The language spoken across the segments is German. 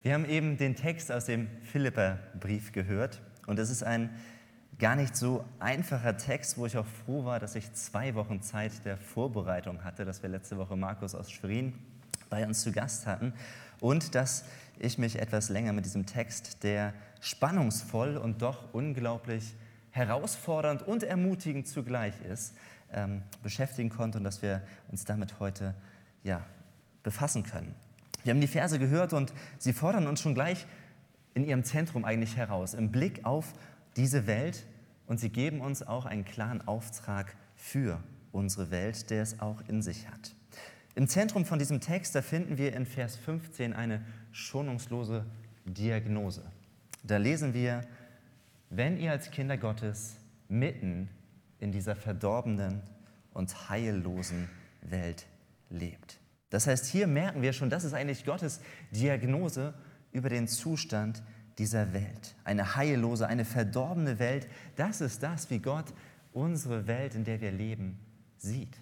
Wir haben eben den Text aus dem Philipperbrief gehört und es ist ein gar nicht so einfacher Text, wo ich auch froh war, dass ich zwei Wochen Zeit der Vorbereitung hatte, dass wir letzte Woche Markus aus Schwerin bei uns zu Gast hatten und dass ich mich etwas länger mit diesem Text, der spannungsvoll und doch unglaublich herausfordernd und ermutigend zugleich ist, ähm, beschäftigen konnte und dass wir uns damit heute ja, befassen können. Wir haben die Verse gehört und sie fordern uns schon gleich in ihrem Zentrum eigentlich heraus, im Blick auf diese Welt und sie geben uns auch einen klaren Auftrag für unsere Welt, der es auch in sich hat. Im Zentrum von diesem Text, da finden wir in Vers 15 eine schonungslose Diagnose. Da lesen wir, wenn ihr als Kinder Gottes mitten in dieser verdorbenen und heillosen Welt lebt. Das heißt, hier merken wir schon, das ist eigentlich Gottes Diagnose über den Zustand dieser Welt. Eine heillose, eine verdorbene Welt, das ist das, wie Gott unsere Welt, in der wir leben, sieht.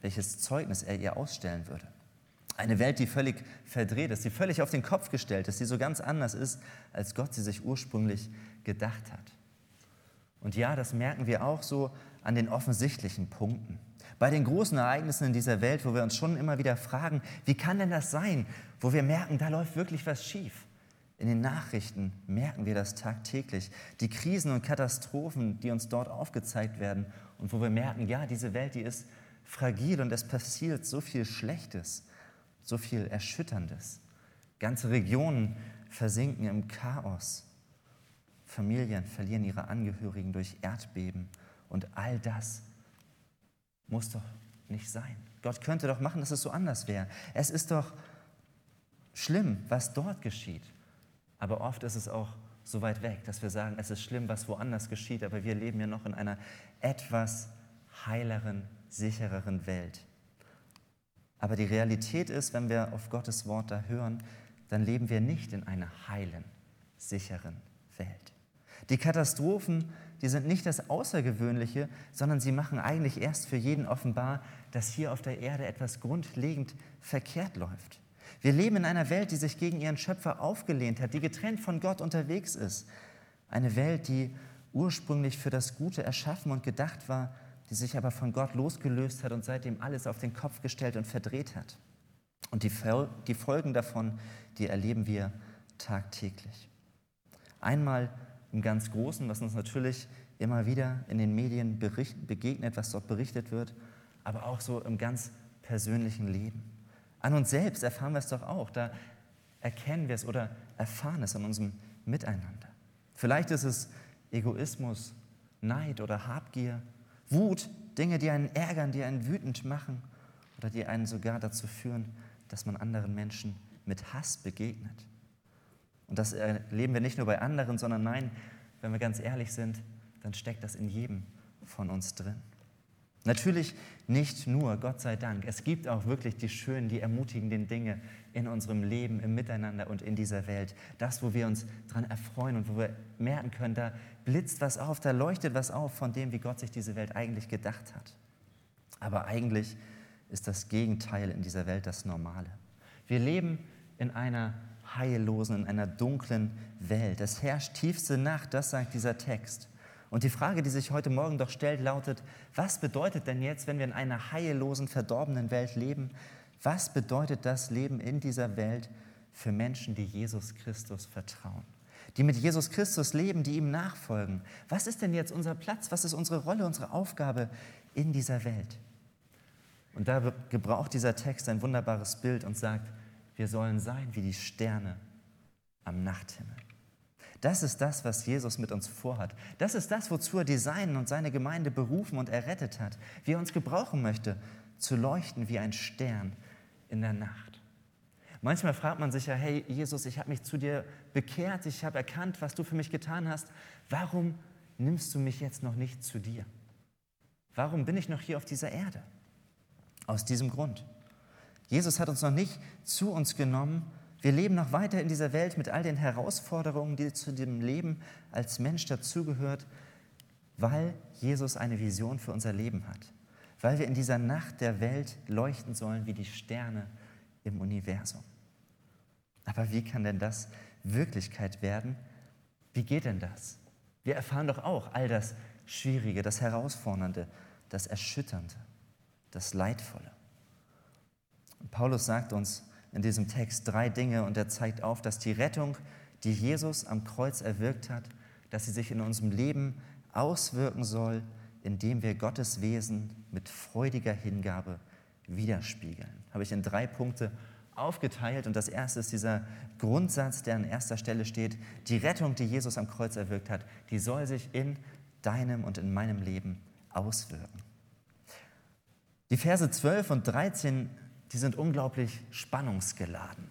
Welches Zeugnis er ihr ausstellen würde. Eine Welt, die völlig verdreht ist, die völlig auf den Kopf gestellt ist, die so ganz anders ist, als Gott sie sich ursprünglich gedacht hat. Und ja, das merken wir auch so an den offensichtlichen Punkten. Bei den großen Ereignissen in dieser Welt, wo wir uns schon immer wieder fragen, wie kann denn das sein, wo wir merken, da läuft wirklich was schief. In den Nachrichten merken wir das tagtäglich. Die Krisen und Katastrophen, die uns dort aufgezeigt werden und wo wir merken, ja, diese Welt, die ist fragil und es passiert so viel Schlechtes, so viel Erschütterndes. Ganze Regionen versinken im Chaos. Familien verlieren ihre Angehörigen durch Erdbeben und all das muss doch nicht sein. Gott könnte doch machen, dass es so anders wäre. Es ist doch schlimm, was dort geschieht. Aber oft ist es auch so weit weg, dass wir sagen, es ist schlimm, was woanders geschieht, aber wir leben ja noch in einer etwas heileren, sichereren Welt. Aber die Realität ist, wenn wir auf Gottes Wort da hören, dann leben wir nicht in einer heilen, sicheren Welt. Die Katastrophen, die sind nicht das Außergewöhnliche, sondern sie machen eigentlich erst für jeden offenbar, dass hier auf der Erde etwas grundlegend verkehrt läuft. Wir leben in einer Welt, die sich gegen ihren Schöpfer aufgelehnt hat, die getrennt von Gott unterwegs ist. Eine Welt, die ursprünglich für das Gute erschaffen und gedacht war, die sich aber von Gott losgelöst hat und seitdem alles auf den Kopf gestellt und verdreht hat. Und die, die Folgen davon, die erleben wir tagtäglich. Einmal im ganz Großen, was uns natürlich immer wieder in den Medien bericht, begegnet, was dort berichtet wird, aber auch so im ganz persönlichen Leben. An uns selbst erfahren wir es doch auch, da erkennen wir es oder erfahren es an unserem Miteinander. Vielleicht ist es Egoismus, Neid oder Habgier, Wut, Dinge, die einen ärgern, die einen wütend machen oder die einen sogar dazu führen, dass man anderen Menschen mit Hass begegnet. Und das erleben wir nicht nur bei anderen, sondern nein, wenn wir ganz ehrlich sind, dann steckt das in jedem von uns drin. Natürlich nicht nur, Gott sei Dank. Es gibt auch wirklich die schönen, die ermutigenden Dinge in unserem Leben, im Miteinander und in dieser Welt. Das, wo wir uns daran erfreuen und wo wir merken können, da blitzt was auf, da leuchtet was auf von dem, wie Gott sich diese Welt eigentlich gedacht hat. Aber eigentlich ist das Gegenteil in dieser Welt das Normale. Wir leben in einer heillosen, in einer dunklen Welt. Es herrscht tiefste Nacht, das sagt dieser Text. Und die Frage, die sich heute Morgen doch stellt, lautet, was bedeutet denn jetzt, wenn wir in einer heillosen, verdorbenen Welt leben? Was bedeutet das Leben in dieser Welt für Menschen, die Jesus Christus vertrauen? Die mit Jesus Christus leben, die ihm nachfolgen. Was ist denn jetzt unser Platz? Was ist unsere Rolle, unsere Aufgabe in dieser Welt? Und da gebraucht dieser Text ein wunderbares Bild und sagt, wir sollen sein wie die Sterne am Nachthimmel. Das ist das, was Jesus mit uns vorhat. Das ist das, wozu er die Seinen und seine Gemeinde berufen und errettet hat, wie er uns gebrauchen möchte, zu leuchten wie ein Stern in der Nacht. Manchmal fragt man sich ja, hey Jesus, ich habe mich zu dir bekehrt, ich habe erkannt, was du für mich getan hast. Warum nimmst du mich jetzt noch nicht zu dir? Warum bin ich noch hier auf dieser Erde? Aus diesem Grund. Jesus hat uns noch nicht zu uns genommen. Wir leben noch weiter in dieser Welt mit all den Herausforderungen, die zu dem Leben als Mensch dazugehört, weil Jesus eine Vision für unser Leben hat. Weil wir in dieser Nacht der Welt leuchten sollen wie die Sterne im Universum. Aber wie kann denn das Wirklichkeit werden? Wie geht denn das? Wir erfahren doch auch all das Schwierige, das Herausfordernde, das Erschütternde, das Leidvolle. Paulus sagt uns in diesem Text drei Dinge und er zeigt auf, dass die Rettung, die Jesus am Kreuz erwirkt hat, dass sie sich in unserem Leben auswirken soll, indem wir Gottes Wesen mit freudiger Hingabe widerspiegeln. Habe ich in drei Punkte aufgeteilt und das erste ist dieser Grundsatz, der an erster Stelle steht. Die Rettung, die Jesus am Kreuz erwirkt hat, die soll sich in deinem und in meinem Leben auswirken. Die Verse 12 und 13, die sind unglaublich spannungsgeladen.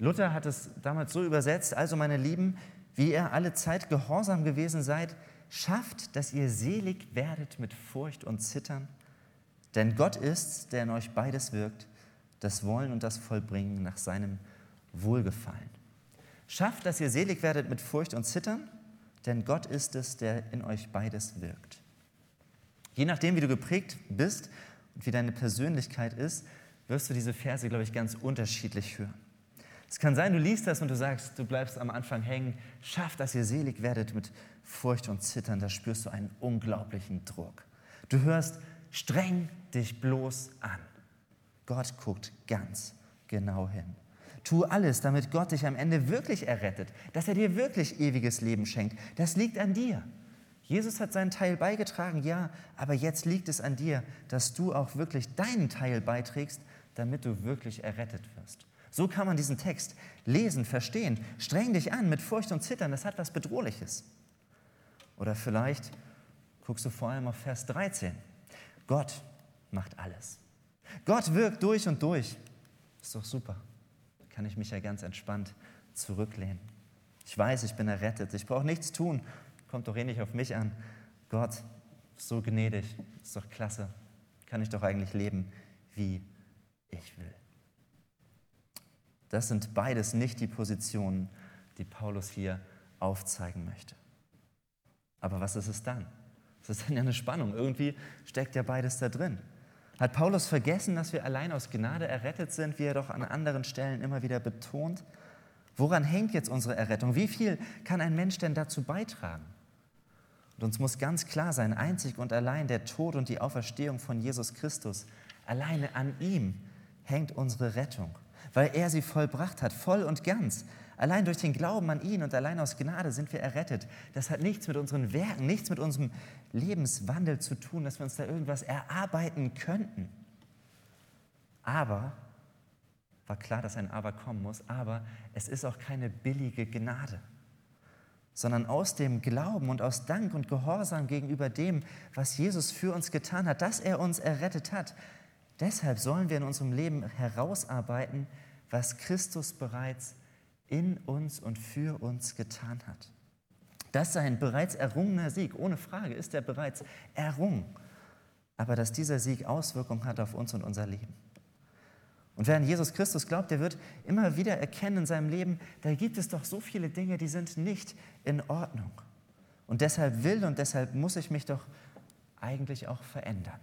Luther hat es damals so übersetzt, also meine Lieben, wie ihr alle Zeit gehorsam gewesen seid, schafft, dass ihr selig werdet mit Furcht und Zittern, denn Gott ist's, der in euch beides wirkt, das Wollen und das Vollbringen nach seinem Wohlgefallen. Schafft, dass ihr selig werdet mit Furcht und Zittern, denn Gott ist es, der in euch beides wirkt. Je nachdem, wie du geprägt bist und wie deine Persönlichkeit ist, wirst du diese Verse, glaube ich, ganz unterschiedlich hören. Es kann sein, du liest das und du sagst, du bleibst am Anfang hängen, schafft, dass ihr selig werdet mit Furcht und Zittern, da spürst du einen unglaublichen Druck. Du hörst, streng dich bloß an. Gott guckt ganz genau hin. Tu alles, damit Gott dich am Ende wirklich errettet, dass er dir wirklich ewiges Leben schenkt. Das liegt an dir. Jesus hat seinen Teil beigetragen, ja, aber jetzt liegt es an dir, dass du auch wirklich deinen Teil beiträgst, damit du wirklich errettet wirst. So kann man diesen Text lesen, verstehen. Streng dich an mit Furcht und Zittern, das hat was Bedrohliches. Oder vielleicht guckst du vor allem auf Vers 13. Gott macht alles. Gott wirkt durch und durch. Ist doch super. Da kann ich mich ja ganz entspannt zurücklehnen. Ich weiß, ich bin errettet. Ich brauche nichts tun. Kommt doch eh nicht auf mich an. Gott, so gnädig. Ist doch klasse. Kann ich doch eigentlich leben, wie ich will. Das sind beides nicht die Positionen, die Paulus hier aufzeigen möchte. Aber was ist es dann? Das ist dann ja eine Spannung. Irgendwie steckt ja beides da drin. Hat Paulus vergessen, dass wir allein aus Gnade errettet sind, wie er doch an anderen Stellen immer wieder betont? Woran hängt jetzt unsere Errettung? Wie viel kann ein Mensch denn dazu beitragen? Und uns muss ganz klar sein, einzig und allein der Tod und die Auferstehung von Jesus Christus, alleine an ihm hängt unsere Rettung, weil er sie vollbracht hat, voll und ganz. Allein durch den Glauben an ihn und allein aus Gnade sind wir errettet. Das hat nichts mit unseren Werken, nichts mit unserem Lebenswandel zu tun, dass wir uns da irgendwas erarbeiten könnten. Aber, war klar, dass ein Aber kommen muss, aber es ist auch keine billige Gnade, sondern aus dem Glauben und aus Dank und Gehorsam gegenüber dem, was Jesus für uns getan hat, dass er uns errettet hat. Deshalb sollen wir in unserem Leben herausarbeiten, was Christus bereits in uns und für uns getan hat. Das sei ein bereits errungener Sieg, ohne Frage ist er bereits errungen. Aber dass dieser Sieg Auswirkungen hat auf uns und unser Leben. Und wer an Jesus Christus glaubt, der wird immer wieder erkennen in seinem Leben, da gibt es doch so viele Dinge, die sind nicht in Ordnung. Und deshalb will und deshalb muss ich mich doch eigentlich auch verändern.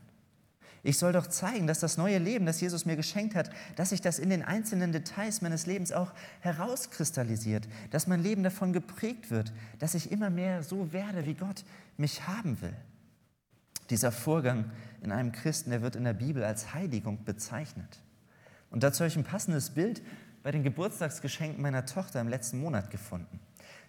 Ich soll doch zeigen, dass das neue Leben, das Jesus mir geschenkt hat, dass sich das in den einzelnen Details meines Lebens auch herauskristallisiert, dass mein Leben davon geprägt wird, dass ich immer mehr so werde, wie Gott mich haben will. Dieser Vorgang in einem Christen, der wird in der Bibel als Heiligung bezeichnet. Und dazu habe ich ein passendes Bild bei den Geburtstagsgeschenken meiner Tochter im letzten Monat gefunden.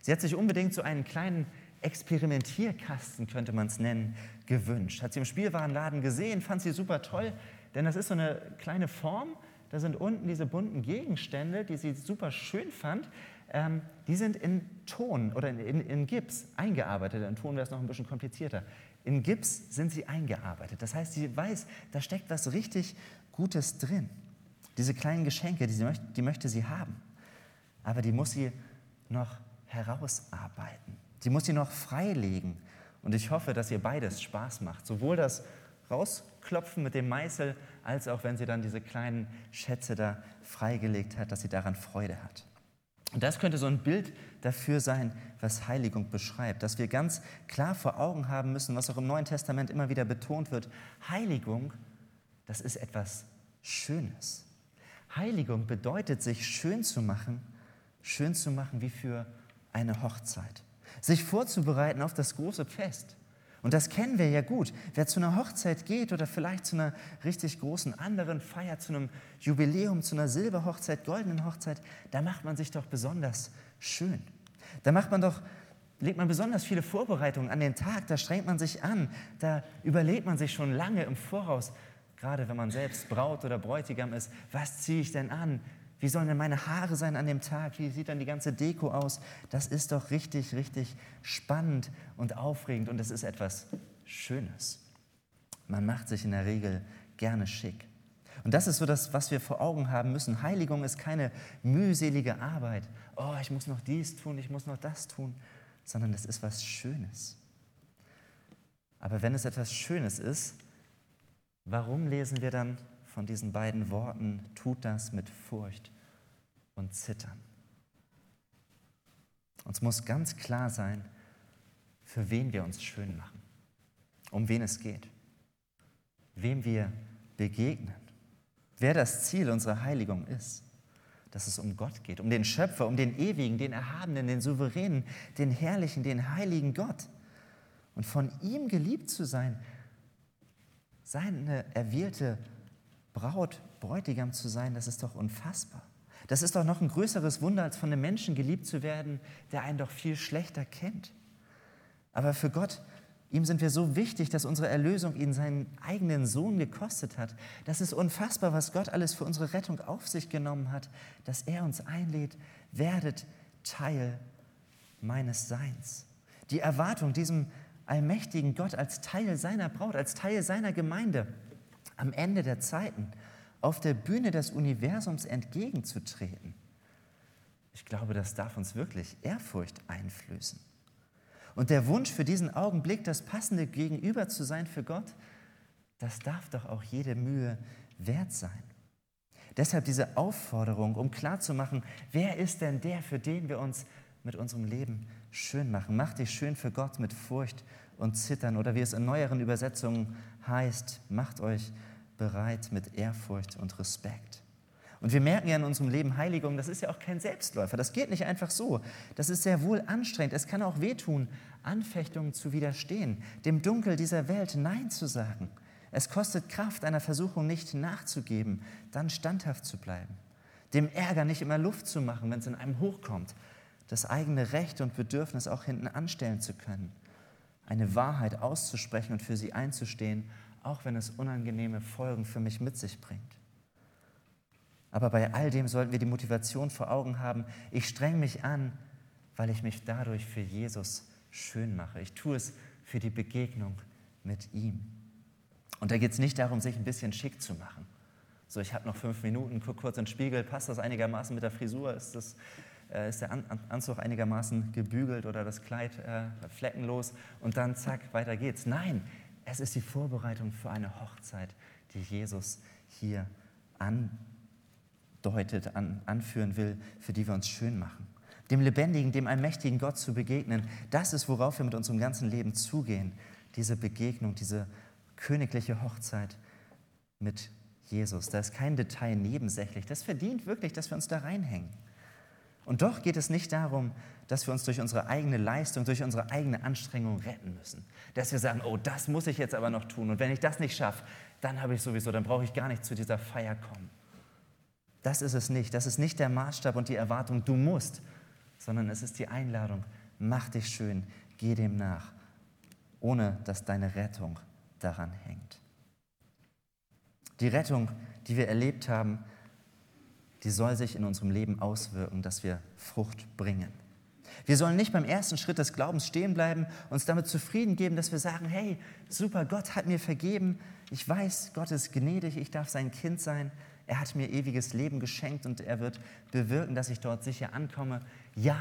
Sie hat sich unbedingt so einen kleinen Experimentierkasten, könnte man es nennen, gewünscht. Hat sie im Spielwarenladen gesehen, fand sie super toll, denn das ist so eine kleine Form. Da sind unten diese bunten Gegenstände, die sie super schön fand. Ähm, die sind in Ton oder in, in, in Gips eingearbeitet. In Ton wäre es noch ein bisschen komplizierter. In Gips sind sie eingearbeitet. Das heißt, sie weiß, da steckt was richtig Gutes drin. Diese kleinen Geschenke, die, sie möchte, die möchte sie haben. Aber die muss sie noch herausarbeiten. Die muss sie noch freilegen. Und ich hoffe, dass ihr beides Spaß macht. Sowohl das Rausklopfen mit dem Meißel, als auch wenn sie dann diese kleinen Schätze da freigelegt hat, dass sie daran Freude hat. Und das könnte so ein Bild dafür sein, was Heiligung beschreibt, dass wir ganz klar vor Augen haben müssen, was auch im Neuen Testament immer wieder betont wird. Heiligung, das ist etwas Schönes. Heiligung bedeutet, sich schön zu machen, schön zu machen wie für eine Hochzeit. Sich vorzubereiten auf das große Fest. Und das kennen wir ja gut. Wer zu einer Hochzeit geht oder vielleicht zu einer richtig großen anderen Feier, zu einem Jubiläum, zu einer Silberhochzeit, goldenen Hochzeit, da macht man sich doch besonders schön. Da macht man doch, legt man besonders viele Vorbereitungen an den Tag, da strengt man sich an, da überlegt man sich schon lange im Voraus, gerade wenn man selbst Braut oder Bräutigam ist, was ziehe ich denn an? Wie sollen denn meine Haare sein an dem Tag? Wie sieht dann die ganze Deko aus? Das ist doch richtig, richtig spannend und aufregend und es ist etwas Schönes. Man macht sich in der Regel gerne schick. Und das ist so das, was wir vor Augen haben müssen. Heiligung ist keine mühselige Arbeit. Oh, ich muss noch dies tun, ich muss noch das tun, sondern es ist was Schönes. Aber wenn es etwas Schönes ist, warum lesen wir dann von diesen beiden Worten, tut das mit Furcht und Zittern. Uns muss ganz klar sein, für wen wir uns schön machen, um wen es geht, wem wir begegnen, wer das Ziel unserer Heiligung ist, dass es um Gott geht, um den Schöpfer, um den Ewigen, den Erhabenen, den Souveränen, den Herrlichen, den Heiligen Gott. Und von ihm geliebt zu sein, seine erwählte Braut, Bräutigam zu sein, das ist doch unfassbar. Das ist doch noch ein größeres Wunder, als von einem Menschen geliebt zu werden, der einen doch viel schlechter kennt. Aber für Gott, ihm sind wir so wichtig, dass unsere Erlösung ihn seinen eigenen Sohn gekostet hat. Das ist unfassbar, was Gott alles für unsere Rettung auf sich genommen hat, dass er uns einlädt, werdet Teil meines Seins. Die Erwartung, diesem allmächtigen Gott als Teil seiner Braut, als Teil seiner Gemeinde, am Ende der Zeiten auf der Bühne des Universums entgegenzutreten. Ich glaube, das darf uns wirklich Ehrfurcht einflößen. Und der Wunsch für diesen Augenblick, das passende Gegenüber zu sein für Gott, das darf doch auch jede Mühe wert sein. Deshalb diese Aufforderung, um klarzumachen, wer ist denn der, für den wir uns mit unserem Leben schön machen? Mach dich schön für Gott mit Furcht und Zittern oder wie es in neueren Übersetzungen heißt, macht euch bereit mit Ehrfurcht und Respekt. Und wir merken ja in unserem Leben Heiligung, das ist ja auch kein Selbstläufer. Das geht nicht einfach so. Das ist sehr wohl anstrengend. Es kann auch wehtun, Anfechtungen zu widerstehen, dem Dunkel dieser Welt Nein zu sagen. Es kostet Kraft, einer Versuchung nicht nachzugeben, dann standhaft zu bleiben. Dem Ärger nicht immer Luft zu machen, wenn es in einem hochkommt. Das eigene Recht und Bedürfnis auch hinten anstellen zu können eine Wahrheit auszusprechen und für sie einzustehen, auch wenn es unangenehme Folgen für mich mit sich bringt. Aber bei all dem sollten wir die Motivation vor Augen haben, ich streng mich an, weil ich mich dadurch für Jesus schön mache. Ich tue es für die Begegnung mit ihm. Und da geht es nicht darum, sich ein bisschen schick zu machen. So, ich habe noch fünf Minuten, guck kurz in den Spiegel, passt das einigermaßen mit der Frisur? Ist das äh, ist der Anzug einigermaßen gebügelt oder das Kleid äh, fleckenlos und dann zack, weiter geht's. Nein, es ist die Vorbereitung für eine Hochzeit, die Jesus hier andeutet, an, anführen will, für die wir uns schön machen. Dem lebendigen, dem allmächtigen Gott zu begegnen, das ist, worauf wir mit unserem ganzen Leben zugehen. Diese Begegnung, diese königliche Hochzeit mit Jesus. Da ist kein Detail nebensächlich. Das verdient wirklich, dass wir uns da reinhängen. Und doch geht es nicht darum, dass wir uns durch unsere eigene Leistung, durch unsere eigene Anstrengung retten müssen. Dass wir sagen, oh, das muss ich jetzt aber noch tun. Und wenn ich das nicht schaffe, dann habe ich sowieso, dann brauche ich gar nicht zu dieser Feier kommen. Das ist es nicht. Das ist nicht der Maßstab und die Erwartung, du musst, sondern es ist die Einladung, mach dich schön, geh dem nach, ohne dass deine Rettung daran hängt. Die Rettung, die wir erlebt haben, die soll sich in unserem Leben auswirken, dass wir Frucht bringen. Wir sollen nicht beim ersten Schritt des Glaubens stehen bleiben, uns damit zufrieden geben, dass wir sagen, hey, super, Gott hat mir vergeben, ich weiß, Gott ist gnädig, ich darf sein Kind sein, er hat mir ewiges Leben geschenkt und er wird bewirken, dass ich dort sicher ankomme. Ja,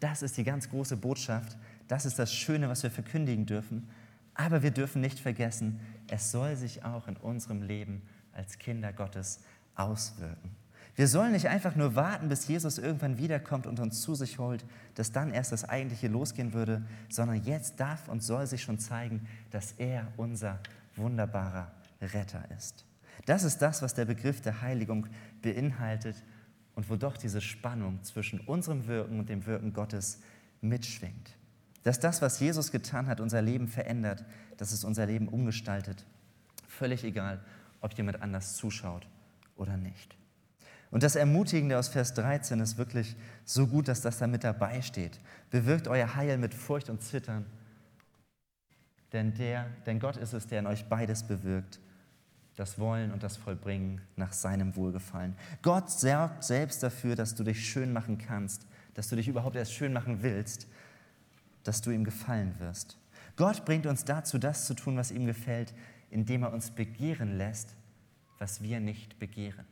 das ist die ganz große Botschaft, das ist das Schöne, was wir verkündigen dürfen. Aber wir dürfen nicht vergessen, es soll sich auch in unserem Leben als Kinder Gottes auswirken. Wir sollen nicht einfach nur warten, bis Jesus irgendwann wiederkommt und uns zu sich holt, dass dann erst das Eigentliche losgehen würde, sondern jetzt darf und soll sich schon zeigen, dass er unser wunderbarer Retter ist. Das ist das, was der Begriff der Heiligung beinhaltet und wo doch diese Spannung zwischen unserem Wirken und dem Wirken Gottes mitschwingt. Dass das, was Jesus getan hat, unser Leben verändert, dass es unser Leben umgestaltet. Völlig egal, ob jemand anders zuschaut oder nicht. Und das Ermutigende aus Vers 13 ist wirklich so gut, dass das da mit dabei steht. Bewirkt euer Heil mit Furcht und Zittern. Denn, der, denn Gott ist es, der in euch beides bewirkt, das Wollen und das Vollbringen nach seinem Wohlgefallen. Gott sorgt selbst dafür, dass du dich schön machen kannst, dass du dich überhaupt erst schön machen willst, dass du ihm gefallen wirst. Gott bringt uns dazu, das zu tun, was ihm gefällt, indem er uns begehren lässt, was wir nicht begehren.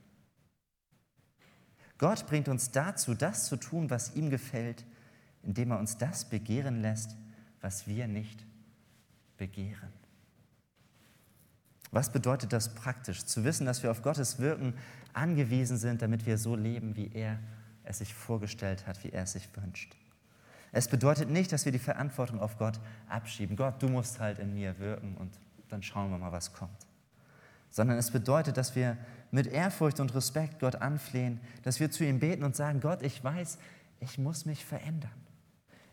Gott bringt uns dazu, das zu tun, was ihm gefällt, indem er uns das begehren lässt, was wir nicht begehren. Was bedeutet das praktisch? Zu wissen, dass wir auf Gottes Wirken angewiesen sind, damit wir so leben, wie er es sich vorgestellt hat, wie er es sich wünscht. Es bedeutet nicht, dass wir die Verantwortung auf Gott abschieben. Gott, du musst halt in mir wirken und dann schauen wir mal, was kommt. Sondern es bedeutet, dass wir mit Ehrfurcht und Respekt Gott anflehen, dass wir zu ihm beten und sagen, Gott, ich weiß, ich muss mich verändern.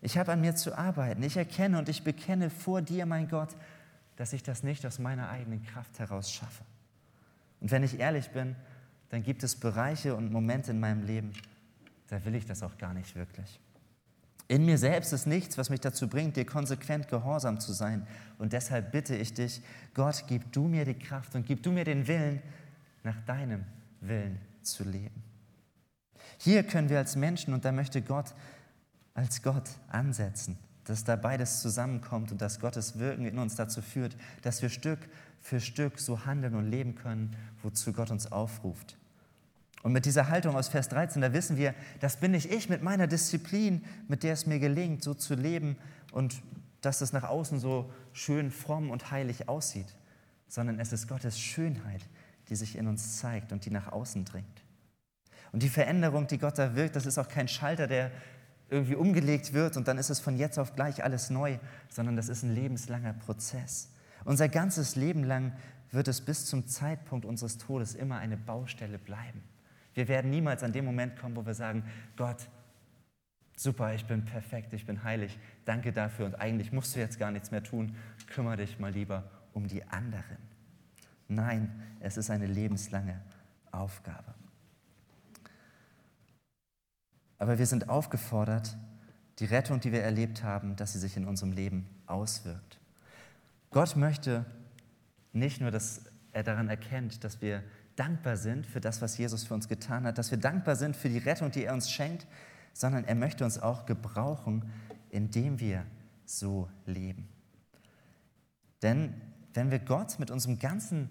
Ich habe an mir zu arbeiten. Ich erkenne und ich bekenne vor dir, mein Gott, dass ich das nicht aus meiner eigenen Kraft heraus schaffe. Und wenn ich ehrlich bin, dann gibt es Bereiche und Momente in meinem Leben, da will ich das auch gar nicht wirklich. In mir selbst ist nichts, was mich dazu bringt, dir konsequent gehorsam zu sein. Und deshalb bitte ich dich, Gott, gib du mir die Kraft und gib du mir den Willen, nach deinem Willen zu leben. Hier können wir als Menschen, und da möchte Gott als Gott ansetzen, dass da beides zusammenkommt und dass Gottes Wirken in uns dazu führt, dass wir Stück für Stück so handeln und leben können, wozu Gott uns aufruft. Und mit dieser Haltung aus Vers 13, da wissen wir, das bin nicht ich mit meiner Disziplin, mit der es mir gelingt, so zu leben und dass es nach außen so schön fromm und heilig aussieht, sondern es ist Gottes Schönheit, die sich in uns zeigt und die nach außen dringt. Und die Veränderung, die Gott da wirkt, das ist auch kein Schalter, der irgendwie umgelegt wird und dann ist es von jetzt auf gleich alles neu, sondern das ist ein lebenslanger Prozess. Unser ganzes Leben lang wird es bis zum Zeitpunkt unseres Todes immer eine Baustelle bleiben. Wir werden niemals an dem Moment kommen, wo wir sagen, Gott, super, ich bin perfekt, ich bin heilig, danke dafür und eigentlich musst du jetzt gar nichts mehr tun, kümmere dich mal lieber um die anderen. Nein, es ist eine lebenslange Aufgabe. Aber wir sind aufgefordert, die Rettung, die wir erlebt haben, dass sie sich in unserem Leben auswirkt. Gott möchte nicht nur, dass er daran erkennt, dass wir dankbar sind für das, was Jesus für uns getan hat, dass wir dankbar sind für die Rettung, die er uns schenkt, sondern er möchte uns auch gebrauchen, indem wir so leben. Denn wenn wir Gott mit unserem ganzen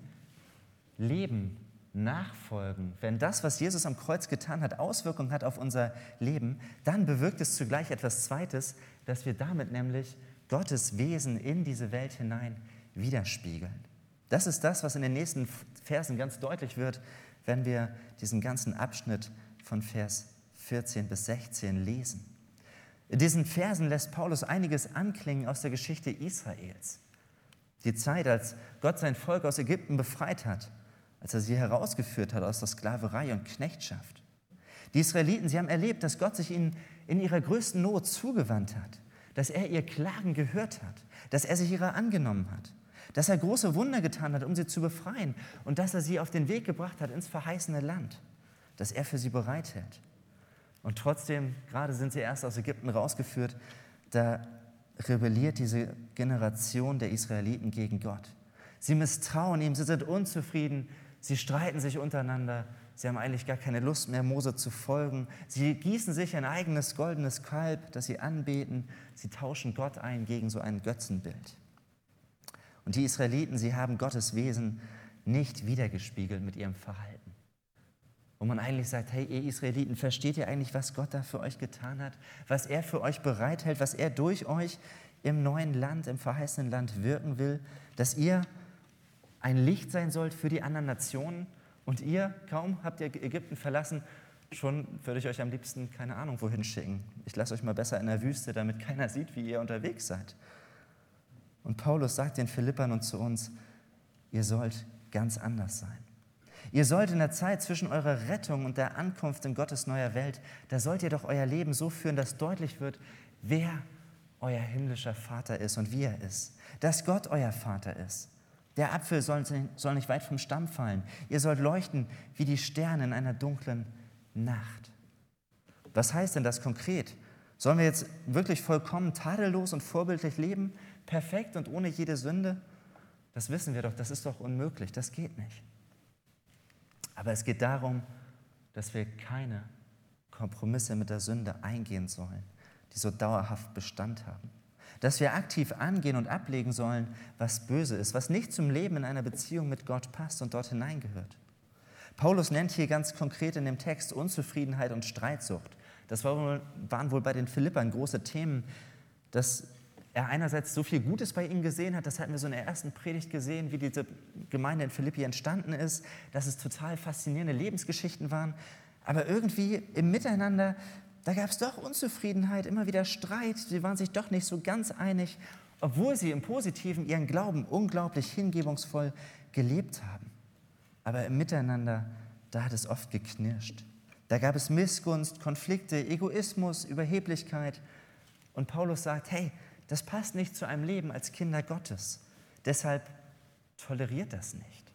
Leben nachfolgen, wenn das, was Jesus am Kreuz getan hat, Auswirkungen hat auf unser Leben, dann bewirkt es zugleich etwas Zweites, dass wir damit nämlich Gottes Wesen in diese Welt hinein widerspiegeln. Das ist das, was in den nächsten Versen ganz deutlich wird, wenn wir diesen ganzen Abschnitt von Vers 14 bis 16 lesen. In diesen Versen lässt Paulus einiges anklingen aus der Geschichte Israels. Die Zeit, als Gott sein Volk aus Ägypten befreit hat, als er sie herausgeführt hat aus der Sklaverei und Knechtschaft. Die Israeliten, sie haben erlebt, dass Gott sich ihnen in ihrer größten Not zugewandt hat, dass er ihr Klagen gehört hat, dass er sich ihrer angenommen hat dass er große Wunder getan hat, um sie zu befreien und dass er sie auf den Weg gebracht hat ins verheißene Land, das er für sie bereithält. Und trotzdem, gerade sind sie erst aus Ägypten rausgeführt, da rebelliert diese Generation der Israeliten gegen Gott. Sie misstrauen ihm, sie sind unzufrieden, sie streiten sich untereinander, sie haben eigentlich gar keine Lust mehr, Mose zu folgen. Sie gießen sich ein eigenes goldenes Kalb, das sie anbeten, sie tauschen Gott ein gegen so ein Götzenbild. Und die Israeliten, sie haben Gottes Wesen nicht wiedergespiegelt mit ihrem Verhalten. Wo man eigentlich sagt, hey, ihr Israeliten, versteht ihr eigentlich, was Gott da für euch getan hat? Was er für euch bereithält, was er durch euch im neuen Land, im verheißenen Land wirken will? Dass ihr ein Licht sein sollt für die anderen Nationen und ihr, kaum habt ihr Ägypten verlassen, schon würde ich euch am liebsten keine Ahnung wohin schicken. Ich lasse euch mal besser in der Wüste, damit keiner sieht, wie ihr unterwegs seid. Und Paulus sagt den Philippern und zu uns, ihr sollt ganz anders sein. Ihr sollt in der Zeit zwischen eurer Rettung und der Ankunft in Gottes neuer Welt, da sollt ihr doch euer Leben so führen, dass deutlich wird, wer euer himmlischer Vater ist und wie er ist. Dass Gott euer Vater ist. Der Apfel soll, soll nicht weit vom Stamm fallen. Ihr sollt leuchten wie die Sterne in einer dunklen Nacht. Was heißt denn das konkret? Sollen wir jetzt wirklich vollkommen tadellos und vorbildlich leben? Perfekt und ohne jede Sünde? Das wissen wir doch, das ist doch unmöglich, das geht nicht. Aber es geht darum, dass wir keine Kompromisse mit der Sünde eingehen sollen, die so dauerhaft Bestand haben. Dass wir aktiv angehen und ablegen sollen, was böse ist, was nicht zum Leben in einer Beziehung mit Gott passt und dort hineingehört. Paulus nennt hier ganz konkret in dem Text Unzufriedenheit und Streitsucht. Das waren wohl bei den Philippern große Themen, dass er einerseits so viel Gutes bei ihnen gesehen hat, das hatten wir so in der ersten Predigt gesehen, wie diese Gemeinde in Philippi entstanden ist, dass es total faszinierende Lebensgeschichten waren, aber irgendwie im Miteinander, da gab es doch Unzufriedenheit, immer wieder Streit, sie waren sich doch nicht so ganz einig, obwohl sie im Positiven ihren Glauben unglaublich hingebungsvoll gelebt haben. Aber im Miteinander, da hat es oft geknirscht. Da gab es Missgunst, Konflikte, Egoismus, Überheblichkeit. Und Paulus sagt, hey, das passt nicht zu einem Leben als Kinder Gottes. Deshalb toleriert das nicht,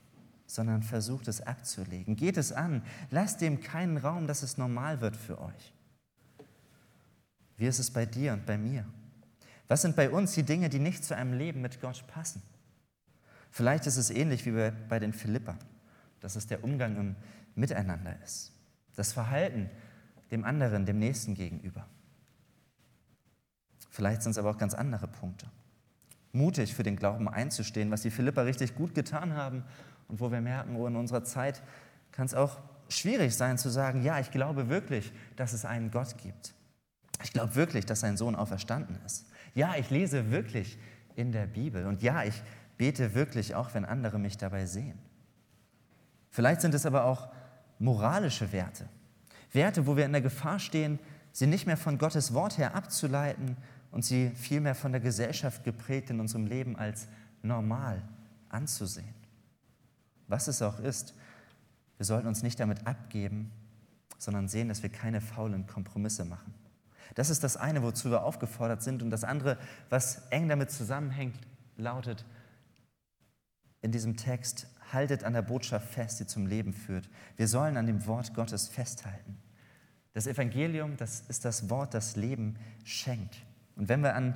sondern versucht es abzulegen. Geht es an. Lasst dem keinen Raum, dass es normal wird für euch. Wie ist es bei dir und bei mir? Was sind bei uns die Dinge, die nicht zu einem Leben mit Gott passen? Vielleicht ist es ähnlich wie bei den Philippern, dass es der Umgang im Miteinander ist das Verhalten dem anderen, dem Nächsten gegenüber. Vielleicht sind es aber auch ganz andere Punkte. Mutig für den Glauben einzustehen, was die Philipper richtig gut getan haben und wo wir merken, oh, in unserer Zeit kann es auch schwierig sein zu sagen, ja, ich glaube wirklich, dass es einen Gott gibt. Ich glaube wirklich, dass sein Sohn auferstanden ist. Ja, ich lese wirklich in der Bibel und ja, ich bete wirklich, auch wenn andere mich dabei sehen. Vielleicht sind es aber auch moralische Werte. Werte, wo wir in der Gefahr stehen, sie nicht mehr von Gottes Wort her abzuleiten und sie vielmehr von der Gesellschaft geprägt in unserem Leben als normal anzusehen. Was es auch ist, wir sollten uns nicht damit abgeben, sondern sehen, dass wir keine faulen Kompromisse machen. Das ist das eine, wozu wir aufgefordert sind. Und das andere, was eng damit zusammenhängt, lautet in diesem Text, haltet an der Botschaft fest, die zum Leben führt. Wir sollen an dem Wort Gottes festhalten. Das Evangelium, das ist das Wort, das Leben schenkt. Und wenn wir an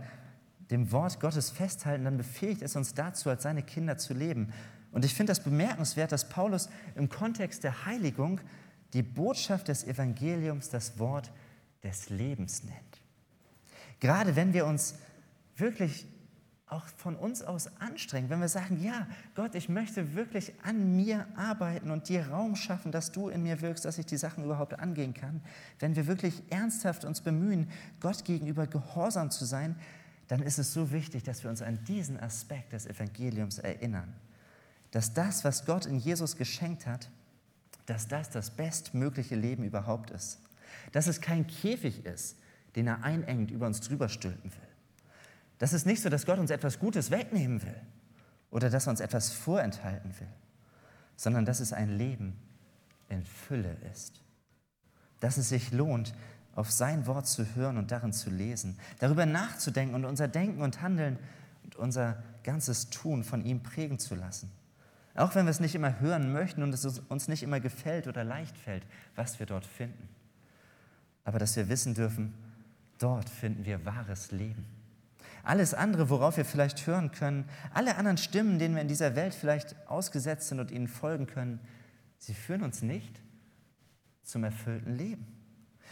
dem Wort Gottes festhalten, dann befähigt es uns dazu, als seine Kinder zu leben. Und ich finde das bemerkenswert, dass Paulus im Kontext der Heiligung die Botschaft des Evangeliums das Wort des Lebens nennt. Gerade wenn wir uns wirklich auch von uns aus anstrengen, wenn wir sagen, ja, Gott, ich möchte wirklich an mir arbeiten und dir Raum schaffen, dass du in mir wirkst, dass ich die Sachen überhaupt angehen kann, wenn wir wirklich ernsthaft uns bemühen, Gott gegenüber gehorsam zu sein, dann ist es so wichtig, dass wir uns an diesen Aspekt des Evangeliums erinnern. Dass das, was Gott in Jesus geschenkt hat, dass das das bestmögliche Leben überhaupt ist. Dass es kein Käfig ist, den er einengt über uns drüber stülpen will das ist nicht so, dass Gott uns etwas Gutes wegnehmen will oder dass er uns etwas vorenthalten will, sondern dass es ein Leben in Fülle ist. Dass es sich lohnt, auf sein Wort zu hören und darin zu lesen, darüber nachzudenken und unser Denken und Handeln und unser ganzes Tun von ihm prägen zu lassen. Auch wenn wir es nicht immer hören möchten und es uns nicht immer gefällt oder leicht fällt, was wir dort finden. Aber dass wir wissen dürfen, dort finden wir wahres Leben. Alles andere, worauf wir vielleicht hören können, alle anderen Stimmen, denen wir in dieser Welt vielleicht ausgesetzt sind und ihnen folgen können, sie führen uns nicht zum erfüllten Leben.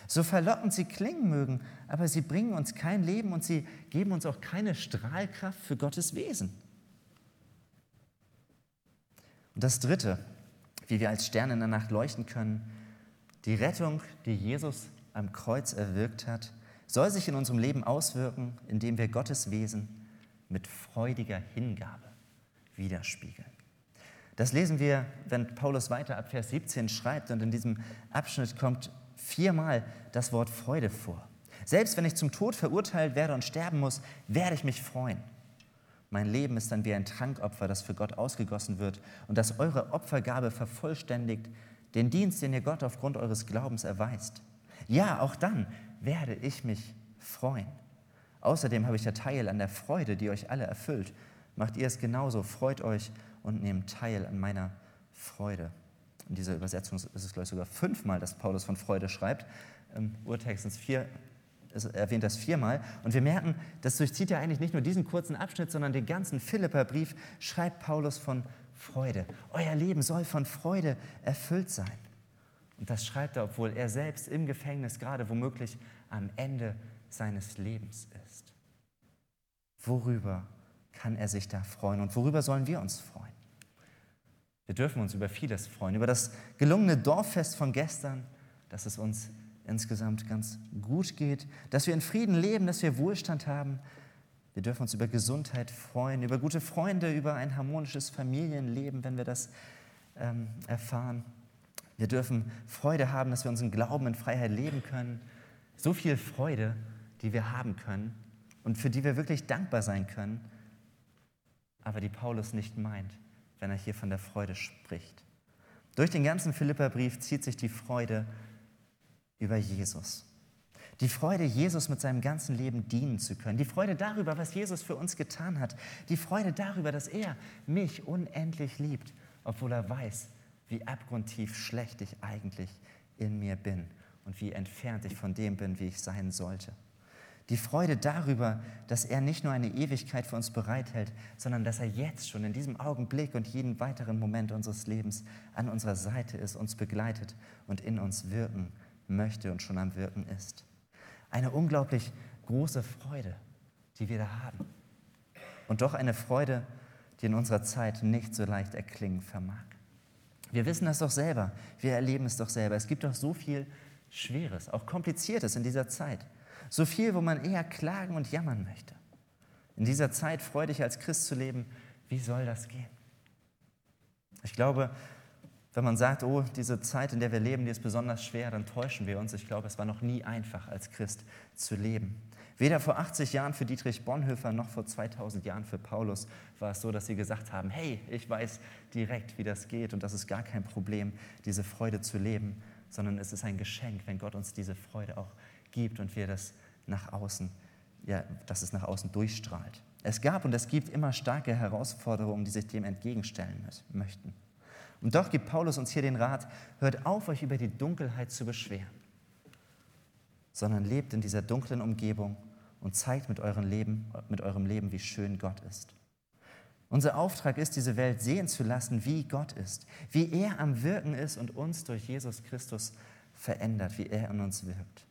So verlockend sie klingen mögen, aber sie bringen uns kein Leben und sie geben uns auch keine Strahlkraft für Gottes Wesen. Und das Dritte, wie wir als Sterne in der Nacht leuchten können, die Rettung, die Jesus am Kreuz erwirkt hat, soll sich in unserem Leben auswirken, indem wir Gottes Wesen mit freudiger Hingabe widerspiegeln. Das lesen wir, wenn Paulus weiter ab Vers 17 schreibt und in diesem Abschnitt kommt viermal das Wort Freude vor. Selbst wenn ich zum Tod verurteilt werde und sterben muss, werde ich mich freuen. Mein Leben ist dann wie ein Trankopfer, das für Gott ausgegossen wird und das eure Opfergabe vervollständigt, den Dienst, den ihr Gott aufgrund eures Glaubens erweist. Ja, auch dann werde ich mich freuen. Außerdem habe ich ja Teil an der Freude, die euch alle erfüllt. Macht ihr es genauso, freut euch und nehmt teil an meiner Freude. In dieser Übersetzung ist es, glaube ich, sogar fünfmal, dass Paulus von Freude schreibt. Im Urtext sind es vier, er erwähnt das viermal. Und wir merken, das durchzieht ja eigentlich nicht nur diesen kurzen Abschnitt, sondern den ganzen Philipperbrief schreibt Paulus von Freude. Euer Leben soll von Freude erfüllt sein. Und das schreibt er, obwohl er selbst im Gefängnis gerade womöglich am Ende seines Lebens ist. Worüber kann er sich da freuen und worüber sollen wir uns freuen? Wir dürfen uns über vieles freuen, über das gelungene Dorffest von gestern, dass es uns insgesamt ganz gut geht, dass wir in Frieden leben, dass wir Wohlstand haben. Wir dürfen uns über Gesundheit freuen, über gute Freunde, über ein harmonisches Familienleben, wenn wir das ähm, erfahren. Wir dürfen Freude haben, dass wir unseren Glauben in Freiheit leben können. So viel Freude, die wir haben können und für die wir wirklich dankbar sein können, aber die Paulus nicht meint, wenn er hier von der Freude spricht. Durch den ganzen Philipperbrief zieht sich die Freude über Jesus. Die Freude, Jesus mit seinem ganzen Leben dienen zu können. Die Freude darüber, was Jesus für uns getan hat. Die Freude darüber, dass er mich unendlich liebt, obwohl er weiß, wie abgrundtief schlecht ich eigentlich in mir bin und wie entfernt ich von dem bin, wie ich sein sollte. Die Freude darüber, dass er nicht nur eine Ewigkeit für uns bereithält, sondern dass er jetzt schon in diesem Augenblick und jeden weiteren Moment unseres Lebens an unserer Seite ist, uns begleitet und in uns wirken möchte und schon am Wirken ist. Eine unglaublich große Freude, die wir da haben. Und doch eine Freude, die in unserer Zeit nicht so leicht erklingen vermag. Wir wissen das doch selber, wir erleben es doch selber. Es gibt doch so viel Schweres, auch Kompliziertes in dieser Zeit. So viel, wo man eher klagen und jammern möchte. In dieser Zeit freudig als Christ zu leben, wie soll das gehen? Ich glaube, wenn man sagt, oh, diese Zeit, in der wir leben, die ist besonders schwer, dann täuschen wir uns. Ich glaube, es war noch nie einfach, als Christ zu leben. Weder vor 80 Jahren für Dietrich Bonhoeffer noch vor 2000 Jahren für Paulus war es so, dass sie gesagt haben, hey, ich weiß direkt, wie das geht und das ist gar kein Problem, diese Freude zu leben, sondern es ist ein Geschenk, wenn Gott uns diese Freude auch gibt und wir das nach außen, ja, dass es nach außen durchstrahlt. Es gab und es gibt immer starke Herausforderungen, die sich dem entgegenstellen möchten. Und doch gibt Paulus uns hier den Rat, hört auf, euch über die Dunkelheit zu beschweren, sondern lebt in dieser dunklen Umgebung und zeigt mit eurem Leben, mit eurem Leben, wie schön Gott ist. Unser Auftrag ist, diese Welt sehen zu lassen, wie Gott ist, wie er am Wirken ist und uns durch Jesus Christus verändert, wie er in uns wirkt.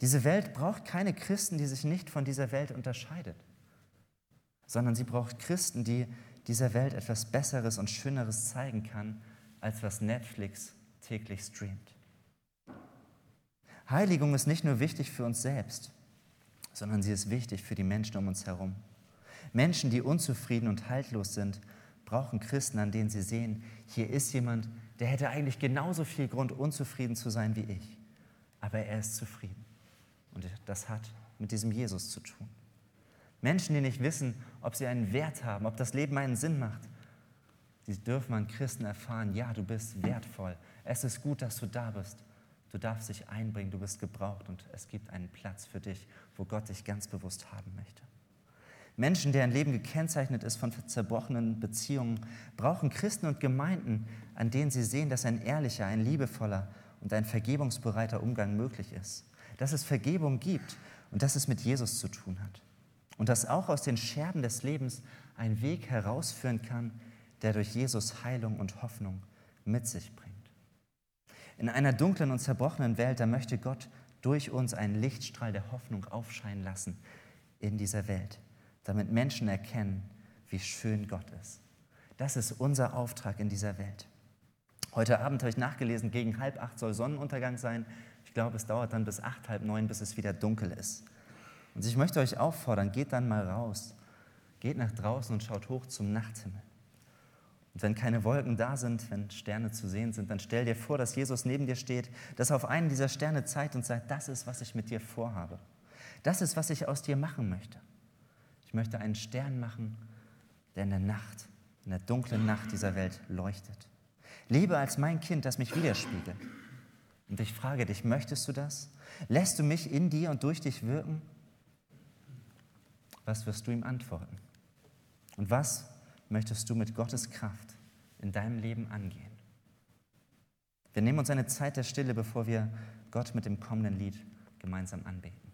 Diese Welt braucht keine Christen, die sich nicht von dieser Welt unterscheidet, sondern sie braucht Christen, die dieser Welt etwas Besseres und Schöneres zeigen kann, als was Netflix täglich streamt. Heiligung ist nicht nur wichtig für uns selbst, sondern sie ist wichtig für die Menschen um uns herum. Menschen, die unzufrieden und haltlos sind, brauchen Christen, an denen sie sehen, hier ist jemand, der hätte eigentlich genauso viel Grund, unzufrieden zu sein wie ich, aber er ist zufrieden. Und das hat mit diesem Jesus zu tun. Menschen, die nicht wissen, ob sie einen Wert haben, ob das Leben einen Sinn macht. Sie dürfen an Christen erfahren, ja, du bist wertvoll. Es ist gut, dass du da bist. Du darfst dich einbringen, du bist gebraucht und es gibt einen Platz für dich, wo Gott dich ganz bewusst haben möchte. Menschen, deren Leben gekennzeichnet ist von zerbrochenen Beziehungen, brauchen Christen und Gemeinden, an denen sie sehen, dass ein ehrlicher, ein liebevoller und ein vergebungsbereiter Umgang möglich ist. Dass es Vergebung gibt und dass es mit Jesus zu tun hat. Und dass auch aus den Scherben des Lebens ein Weg herausführen kann, der durch Jesus Heilung und Hoffnung mit sich bringt. In einer dunklen und zerbrochenen Welt, da möchte Gott durch uns einen Lichtstrahl der Hoffnung aufscheinen lassen in dieser Welt, damit Menschen erkennen, wie schön Gott ist. Das ist unser Auftrag in dieser Welt. Heute Abend habe ich nachgelesen, gegen halb acht soll Sonnenuntergang sein. Ich glaube, es dauert dann bis acht, halb neun, bis es wieder dunkel ist. Und ich möchte euch auffordern, geht dann mal raus, geht nach draußen und schaut hoch zum Nachthimmel. Und wenn keine Wolken da sind, wenn Sterne zu sehen sind, dann stell dir vor, dass Jesus neben dir steht, dass auf einen dieser Sterne zeigt und sagt, das ist, was ich mit dir vorhabe. Das ist, was ich aus dir machen möchte. Ich möchte einen Stern machen, der in der Nacht, in der dunklen Nacht dieser Welt leuchtet. Lebe als mein Kind, das mich widerspiegelt. Und ich frage dich, möchtest du das? Lässt du mich in dir und durch dich wirken? Was wirst du ihm antworten? Und was möchtest du mit Gottes Kraft in deinem Leben angehen? Wir nehmen uns eine Zeit der Stille, bevor wir Gott mit dem kommenden Lied gemeinsam anbeten.